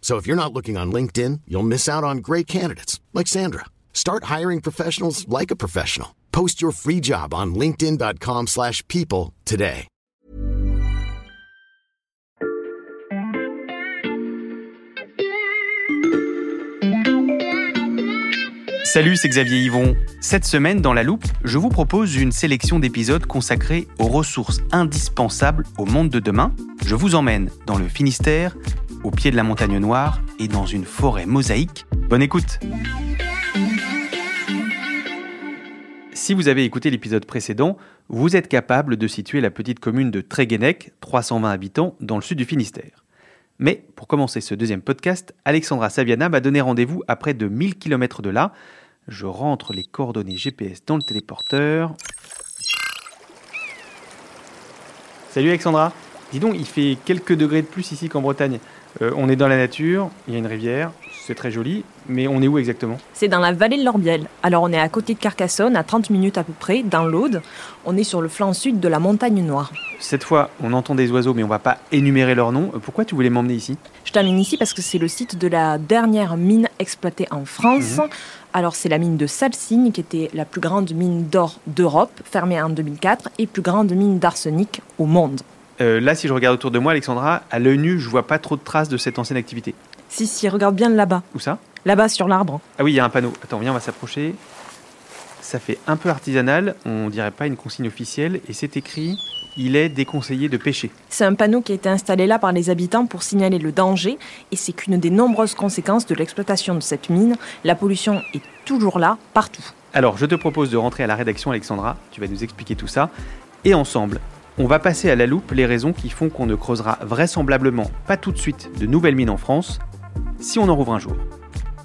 So if you're not looking on LinkedIn, you'll miss out on great candidates like Sandra. Start hiring professionals like a professional. Post your free job on linkedin.com/people today. Salut, c'est Xavier Yvon. Cette semaine, dans La Loupe, je vous propose une sélection d'épisodes consacrés aux ressources indispensables au monde de demain. Je vous emmène dans le Finistère, au pied de la montagne noire et dans une forêt mosaïque. Bonne écoute Si vous avez écouté l'épisode précédent, vous êtes capable de situer la petite commune de Tréguenec, 320 habitants, dans le sud du Finistère. Mais pour commencer ce deuxième podcast, Alexandra Saviana m'a donné rendez-vous à près de 1000 km de là. Je rentre les coordonnées GPS dans le téléporteur. Salut Alexandra. Dis donc, il fait quelques degrés de plus ici qu'en Bretagne. Euh, on est dans la nature, il y a une rivière, c'est très joli, mais on est où exactement? C'est dans la vallée de l'Orbiel. Alors on est à côté de Carcassonne, à 30 minutes à peu près, dans l'Aude. On est sur le flanc sud de la montagne noire. Cette fois, on entend des oiseaux, mais on va pas énumérer leurs noms. Euh, Pourquoi tu voulais m'emmener ici? Je t'amène ici parce que c'est le site de la dernière mine exploitée en France. Alors c'est la mine de Salsigne qui était la plus grande mine d'or d'Europe, fermée en 2004, et plus grande mine d'arsenic au monde. Euh, Là, si je regarde autour de moi, Alexandra, à l'œil nu, je vois pas trop de traces de cette ancienne activité. Si, si, regarde bien là-bas. Où ça? Là-bas sur l'arbre. Ah oui, il y a un panneau. Attends, viens, on va s'approcher. Ça fait un peu artisanal, on dirait pas une consigne officielle, et c'est écrit il est déconseillé de pêcher. C'est un panneau qui a été installé là par les habitants pour signaler le danger, et c'est qu'une des nombreuses conséquences de l'exploitation de cette mine. La pollution est toujours là, partout. Alors, je te propose de rentrer à la rédaction, Alexandra. Tu vas nous expliquer tout ça. Et ensemble, on va passer à la loupe les raisons qui font qu'on ne creusera vraisemblablement pas tout de suite de nouvelles mines en France, si on en rouvre un jour.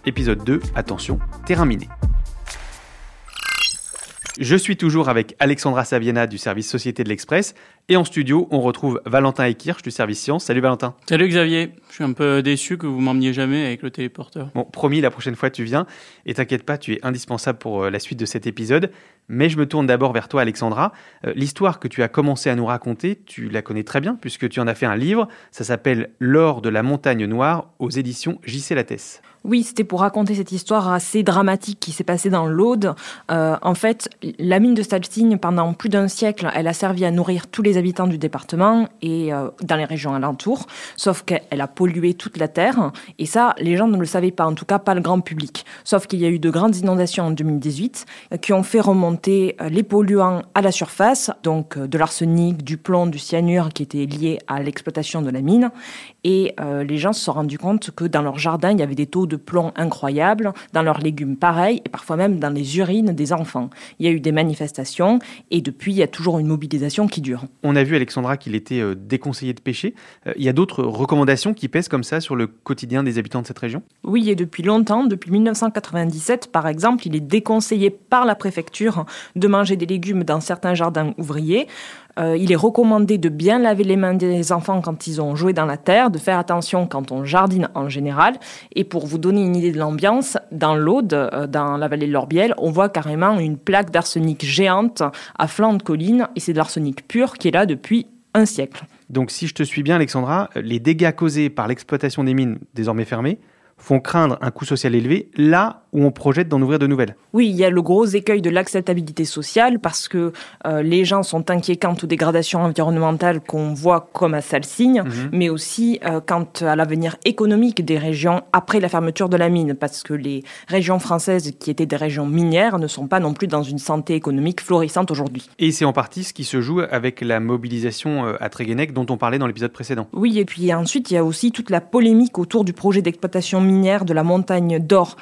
Épisode 2, attention, terrain miné. Je suis toujours avec Alexandra Saviena du service Société de l'Express. Et en studio, on retrouve Valentin Ekirch du service Science. Salut Valentin. Salut Xavier, je suis un peu déçu que vous m'emmeniez jamais avec le téléporteur. Bon, promis, la prochaine fois tu viens. Et t'inquiète pas, tu es indispensable pour euh, la suite de cet épisode. Mais je me tourne d'abord vers toi, Alexandra. Euh, L'histoire que tu as commencé à nous raconter, tu la connais très bien puisque tu en as fait un livre. Ça s'appelle L'or de la montagne noire aux éditions JC Lattès. Oui, c'était pour raconter cette histoire assez dramatique qui s'est passée dans l'Aude. Euh, en fait, la mine de Stalsigne, pendant plus d'un siècle, elle a servi à nourrir tous les habitants du département et euh, dans les régions alentours, sauf qu'elle a pollué toute la terre. Et ça, les gens ne le savaient pas, en tout cas pas le grand public. Sauf qu'il y a eu de grandes inondations en 2018 euh, qui ont fait remonter euh, les polluants à la surface, donc euh, de l'arsenic, du plomb, du cyanure qui étaient liés à l'exploitation de la mine. Et euh, les gens se sont rendus compte que dans leur jardin, il y avait des taux de plomb incroyables, dans leurs légumes pareil, et parfois même dans les urines des enfants. Il y a eu des manifestations, et depuis, il y a toujours une mobilisation qui dure. On a vu, Alexandra, qu'il était euh, déconseillé de pêcher. Il y a d'autres recommandations qui pèsent comme ça sur le quotidien des habitants de cette région? Oui, et depuis longtemps, depuis 1997 par exemple, il est déconseillé par la préfecture de manger des légumes dans certains jardins ouvriers. Euh, il est recommandé de bien laver les mains des enfants quand ils ont joué dans la terre, de faire attention quand on jardine en général. Et pour vous donner une idée de l'ambiance, dans l'Aude, euh, dans la vallée de l'Orbiel, on voit carrément une plaque d'arsenic géante à flanc de colline, et c'est de l'arsenic pur qui est là depuis un siècle. Donc, si je te suis bien, Alexandra, les dégâts causés par l'exploitation des mines désormais fermées font craindre un coût social élevé là ou on projette d'en ouvrir de nouvelles Oui, il y a le gros écueil de l'acceptabilité sociale parce que euh, les gens sont inquiets quant aux dégradations environnementales qu'on voit comme à Salsigne, mhm. mais aussi euh, quant à l'avenir économique des régions après la fermeture de la mine, parce que les régions françaises qui étaient des régions minières ne sont pas non plus dans une santé économique florissante aujourd'hui. Et c'est en partie ce qui se joue avec la mobilisation euh, à Tréguenec dont on parlait dans l'épisode précédent. Oui, et puis ensuite il y a aussi toute la polémique autour du projet d'exploitation minière de la montagne d'or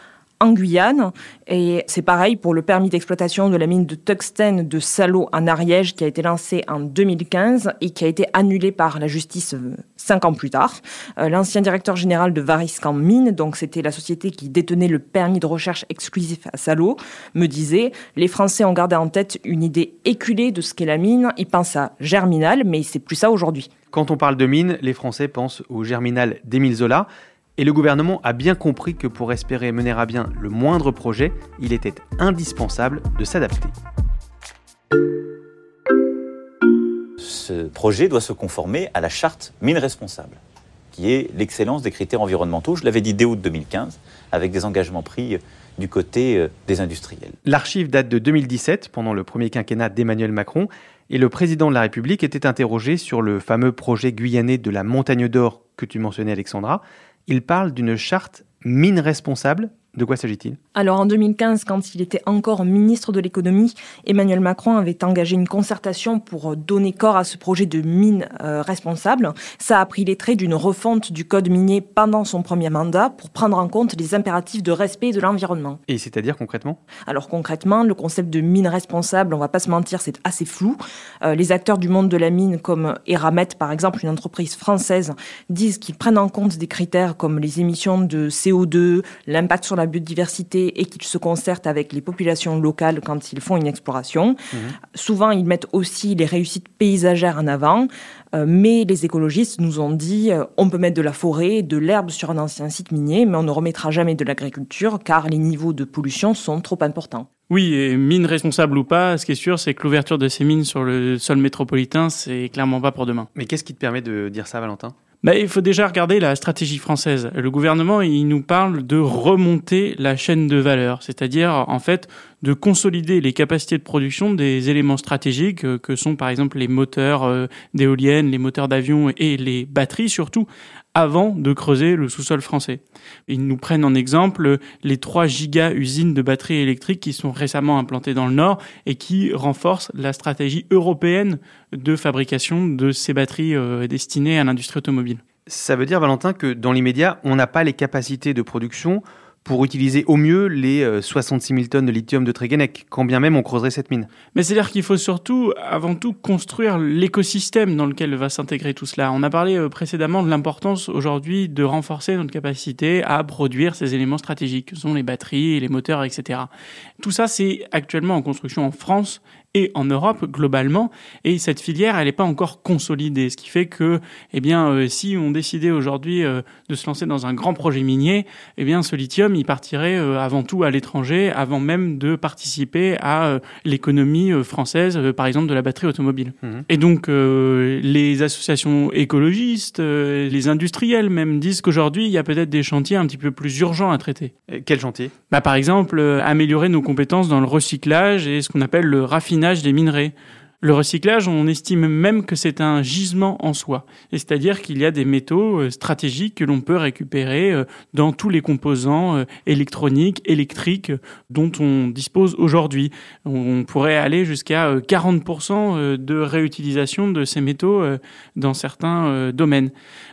en Guyane. Et c'est pareil pour le permis d'exploitation de la mine de tungstène de Salo en Ariège qui a été lancé en 2015 et qui a été annulé par la justice euh, cinq ans plus tard. Euh, l'ancien directeur général de Variscan Mine, donc c'était la société qui détenait le permis de recherche exclusif à Salo, me disait les Français ont gardé en tête une idée éculée de ce qu'est la mine. Ils pensent à Germinal, mais c'est plus ça aujourd'hui. Quand on parle de mine, les Français pensent au Germinal d'Émile Zola. Et le gouvernement a bien compris que pour espérer mener à bien le moindre projet, il était indispensable de s'adapter. Ce projet doit se conformer à la charte mine responsable, qui est l'excellence des critères environnementaux, je l'avais dit dès août 2015, avec des engagements pris du côté euh, des industriels. L'archive date de 2017, pendant le premier quinquennat d'Emmanuel Macron, et le président de la République était interrogé sur le fameux projet guyanais de la montagne d'or que tu mentionnais Alexandra, il parle d'une charte mine responsable de quoi s'agit-il? Alors en 2015, quand il était encore ministre de l'économie, Emmanuel Macron avait engagé une concertation pour donner corps à ce projet de mine euh, responsable. Ça a pris les traits d'une refonte du code minier pendant son premier mandat pour prendre en compte les impératifs de respect de l'environnement. Et c'est-à-dire concrètement? Alors concrètement, le concept de mine responsable, on va pas se mentir, c'est assez flou. Euh, les acteurs du monde de la mine, comme Eramet par exemple, une entreprise française, disent qu'ils prennent en compte des critères comme les émissions de CO2, l'impact sur la biodiversité et qu'ils se concertent avec les populations locales quand ils font une exploration. Mhm. Souvent, ils mettent aussi les réussites paysagères en avant. Euh, mais les écologistes nous ont dit euh, on peut mettre de la forêt, de l'herbe sur un ancien site minier, mais on ne remettra jamais de l'agriculture car les niveaux de pollution sont trop importants. Oui, et mine responsable ou pas, ce qui est sûr, c'est que l'ouverture de ces mines sur le sol métropolitain, c'est clairement pas pour demain. Mais qu'est-ce qui te permet de dire ça, Valentin? Il faut déjà regarder la stratégie française. Le gouvernement, il nous parle de remonter la chaîne de valeur, c'est-à-dire en fait de consolider les capacités de production des éléments stratégiques euh, que sont par exemple les moteurs euh, d'éoliennes, les moteurs d'avion et les batteries surtout, avant de creuser le sous-sol français. Ils nous prennent en exemple les 3 giga usines de batteries électriques qui sont récemment implantées dans le Nord et qui renforcent la stratégie européenne de fabrication de ces batteries euh, destinées à l'industrie automobile. Ça veut dire, Valentin, que dans l'immédiat, on n'a pas les capacités de production pour utiliser au mieux les 66 euh, 000 tonnes de lithium de Tréguenec, quand bien même on creuserait cette mine. Mais c'est-à-dire qu'il faut surtout, avant tout, construire l'écosystème dans lequel va s'intégrer tout cela. On a parlé euh, précédemment de l'importance aujourd'hui de renforcer notre capacité à produire ces éléments stratégiques, que sont les batteries, les moteurs, etc. Tout ça, c'est actuellement en construction en France et en Europe globalement. Et cette filière, elle n'est pas encore consolidée, ce qui fait que, eh bien, euh, si on décidait aujourd'hui euh, de se lancer dans un grand projet minier, eh bien, ce lithium, il partirait euh, avant tout à l'étranger, avant même de participer à l'économie française, par exemple, de la batterie automobile. Mmh. Et donc, les associations écologistes, les industriels même disent qu'aujourd'hui, il y a peut-être des chantiers un petit peu plus urgents à traiter. quel chantier bah, Par exemple, améliorer nos compétences dans le recyclage et ce qu'on appelle le raffinage des minerais. Le recyclage, on estime même que c'est un gisement en soi. C'est-à-dire qu'il y a des métaux euh, stratégiques que l'on peut récupérer euh, dans tous les composants euh, électroniques, électriques dont on dispose aujourd'hui. On pourrait aller jusqu'à 40% de réutilisation de ces métaux dans certains domaines.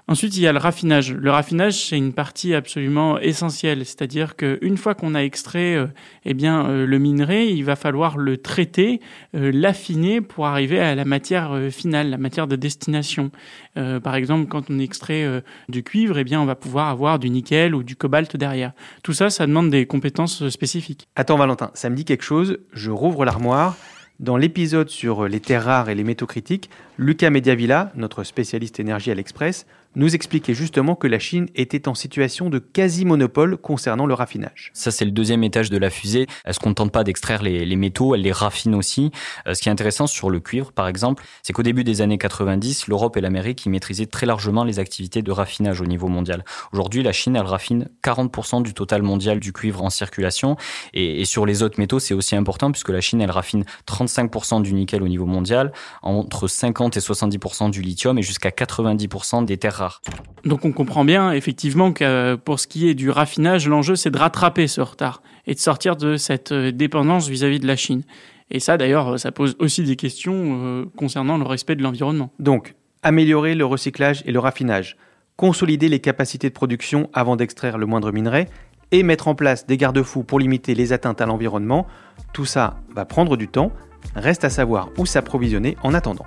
Ensuite, il y a le raffinage. Le raffinage, c'est une partie absolument essentielle, c'est-à-dire qu'une fois qu'on a extrait eh bien, le minerai, il va falloir le traiter, l'affiner pour arriver à la matière finale, la matière de destination. par exemple, quand on extrait du cuivre, eh bien, on va pouvoir avoir du nickel ou du cobalt derrière. Tout ça, ça demande des compétences spécifiques. Attends, Valentin, ça me dit quelque chose. Je rouvre l'armoire. Dans l'épisode sur les terres rares et les métaux critiques, Lucas Mediavilla, notre spécialiste énergie à l'Express, nous expliquait justement que la Chine était en situation de quasi-monopole concernant le raffinage. Ça, c'est le deuxième étage de la fusée. Elle se contente pas d'extraire les, métaux, elle les raffine aussi. Euh, ce qui est intéressant sur le cuivre, par exemple, c'est qu'au début des années 90, l'Europe et l'Amérique y maîtrisaient très largement les activités de raffinage au niveau mondial. Aujourd'hui, la Chine, elle raffine 40% du total mondial du cuivre en circulation. Et, et sur les autres métaux, c'est aussi important puisque la Chine, elle raffine 35% du nickel au niveau mondial, entre 50 et 70% du lithium et jusqu'à 90% des terres Donc on comprend bien effectivement que euh, pour ce qui est du raffinage, l'enjeu c'est de rattraper ce retard et de sortir de cette euh, dépendance vis-à-vis de la Chine. Et ça d'ailleurs, ça pose aussi des questions euh, concernant le respect de l'environnement. Donc, améliorer le recyclage et le raffinage, consolider les capacités de production avant d'extraire le moindre minerai et mettre en place des garde-fous pour limiter les atteintes à l'environnement, tout ça va prendre du temps, reste à savoir où s'approvisionner en attendant.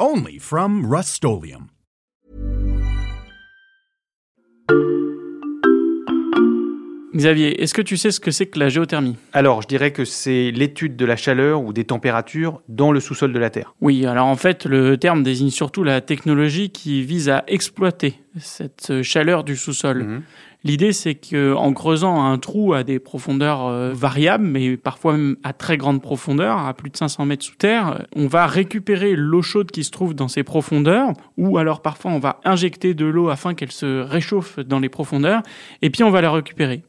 Only from Rust Xavier, est-ce que tu sais ce que c'est que la géothermie? Alors, je dirais que c'est l'étude de la chaleur ou des températures dans le sous-sol de la Terre. Oui, alors en fait, le terme désigne surtout la technologie qui vise à exploiter cette chaleur du sous-sol. Mhm. L'idée, c'est qu'en creusant un trou à des profondeurs euh, variables, mais parfois même à très grande profondeur, à plus de 500 mètres sous terre, on va récupérer l'eau chaude qui se trouve dans ces profondeurs, ou alors parfois on va injecter de l'eau afin qu'elle se réchauffe dans les profondeurs, et puis on va la récupérer.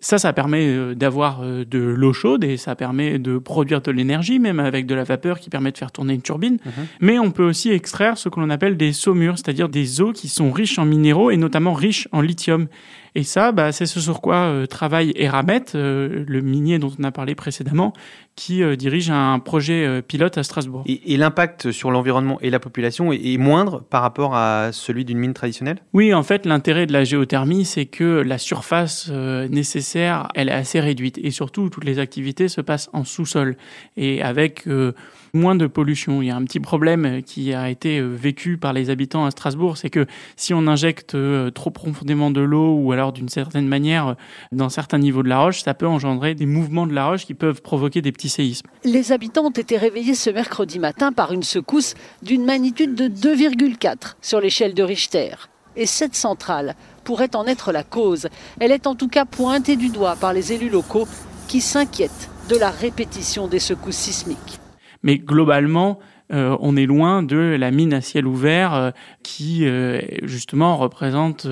Ça, ça permet euh, d'avoir euh, de l'eau chaude et ça permet de produire de l'énergie, même avec de la vapeur qui permet de faire tourner une turbine. Mhm. Mais on peut aussi extraire ce que l'on appelle des saumures, c'est-à-dire des eaux qui sont riches en minéraux et notamment riches en lithium. Et ça, bah, c'est ce sur quoi euh, travaille Eramet, euh, le minier dont on a parlé précédemment, qui euh, dirige un projet pilote à Strasbourg. Et, l'impact sur l'environnement et la population est, moindre par rapport à celui d'une mine traditionnelle? Oui, en fait, l'intérêt de la géothermie, c'est que la surface nécessaire, elle est assez réduite. Et surtout, toutes les activités se passent en sous-sol. Et avec moins de pollution. Il y a un petit problème qui a été vécu par les habitants à Strasbourg, c'est que si on injecte trop profondément de l'eau ou alors d'une certaine manière, dans certains niveaux de la roche, ça peut engendrer des mouvements de la roche qui peuvent provoquer des petits séismes. Les habitants ont été réveillés ce mercredi matin par une secousse d'une magnitude de 2,4 sur l'échelle de Richter. Et cette centrale pourrait en être la cause. Elle est en tout cas pointée du doigt par les élus locaux qui s'inquiètent de la répétition des secousses sismiques. Mais globalement, euh, on est loin de la mine à ciel ouvert euh, qui, euh, justement, représente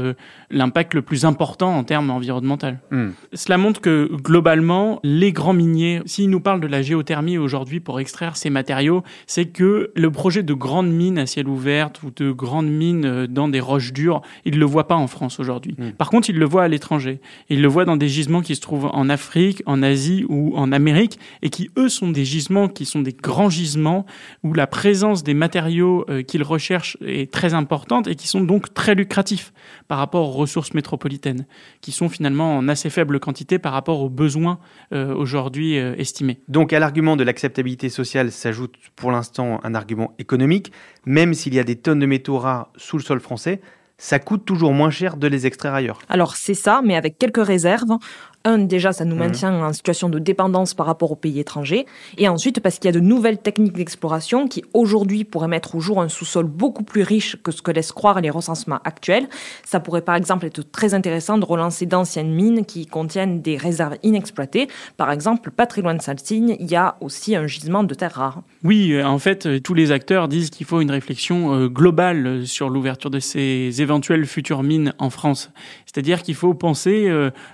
l'impact le plus important en termes environnementaux. Hmm. Cela montre que, globalement, les grands miniers, s'ils nous parlent de la géothermie aujourd'hui pour extraire ces matériaux, c'est que le projet de grandes mines à ciel ouvert ou de grandes mines dans des roches dures, ils ne le voient pas en France aujourd'hui. Hmm. Par contre, ils le voient à l'étranger. Ils le voient dans des gisements qui se trouvent en Afrique, en Asie ou en Amérique et qui, eux, sont des gisements qui sont des grands gisements où la la présence des matériaux euh, qu'ils recherchent est très importante et qui sont donc très lucratifs par rapport aux ressources métropolitaines, qui sont finalement en assez faible quantité par rapport aux besoins euh, aujourd'hui euh, estimés. Donc à l'argument de l'acceptabilité sociale s'ajoute pour l'instant un argument économique, même s'il y a des tonnes de métaux rares sous le sol français, ça coûte toujours moins cher de les extraire ailleurs. Alors c'est ça, mais avec quelques réserves. Un, déjà, ça nous mhm. maintient en situation de dépendance par rapport aux pays étrangers. Et ensuite, parce qu'il y a de nouvelles techniques d'exploration qui, aujourd'hui, pourraient mettre au jour un sous-sol beaucoup plus riche que ce que laissent croire les recensements actuels. Ça pourrait, par exemple, être très intéressant de relancer d'anciennes mines qui contiennent des réserves inexploitées. Par exemple, pas très loin de Salsigne, il y a aussi un gisement de terres rares. Oui, euh, en fait, euh, tous les acteurs disent qu'il faut une réflexion euh, globale sur l'ouverture de ces éventuelles futures mines en France. C'est-à-dire qu'il faut penser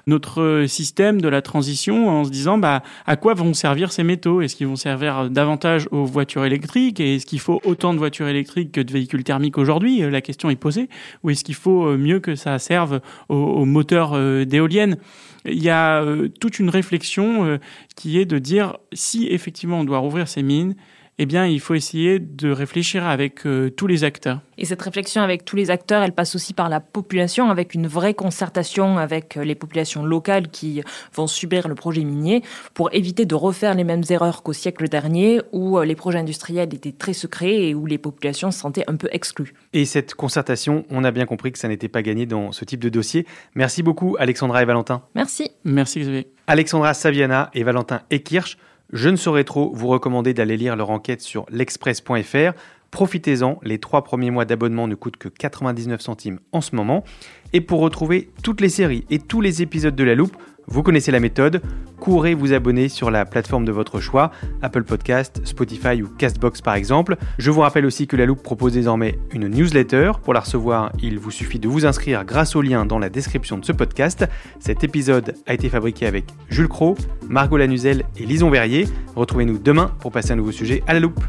notre système système de la transition en se disant bah, à quoi vont servir ces métaux? Est-ce qu'ils vont servir davantage aux voitures électriques? Et est-ce qu'il faut autant de voitures électriques que de véhicules thermiques aujourd'hui? La question est posée. Ou est-ce qu'il faut euh, mieux que ça serve aux, moteurs euh, d'éoliennes? Il y a euh, toute une réflexion qui est de dire si effectivement on doit rouvrir ces mines, eh bien, il faut essayer de réfléchir avec euh, tous les acteurs. Et cette réflexion avec tous les acteurs, elle passe aussi par la population, avec une vraie concertation avec les populations locales qui vont subir le projet minier, pour éviter de refaire les mêmes erreurs qu'au siècle dernier, où les projets industriels étaient très secrets et où les populations se sentaient un peu exclues. Et cette concertation, on a bien compris que ça n'était pas gagné dans ce type de dossier. Merci beaucoup, Alexandra et Valentin. Merci. Merci, Xavier. Alexandra Saviana et Valentin Ekirch, je ne saurais trop vous recommander d'aller lire leur enquête sur l'express.fr. Profitez-en, les trois premiers mois d'abonnement ne coûtent que 99 centimes en ce moment. Et pour retrouver toutes les séries et tous les épisodes de La Loupe, vous connaissez la méthode, courez vous abonner sur la plateforme de votre choix, Apple Podcast, Spotify ou Castbox par exemple. Je vous rappelle aussi que la Loupe propose désormais une newsletter. Pour la recevoir, il vous suffit de vous inscrire grâce au lien dans la description de ce podcast. Cet épisode a été fabriqué avec Jules Cro, Margot Lanuzel et Lison Verrier. Retrouvez-nous demain pour passer un nouveau sujet à la Loupe.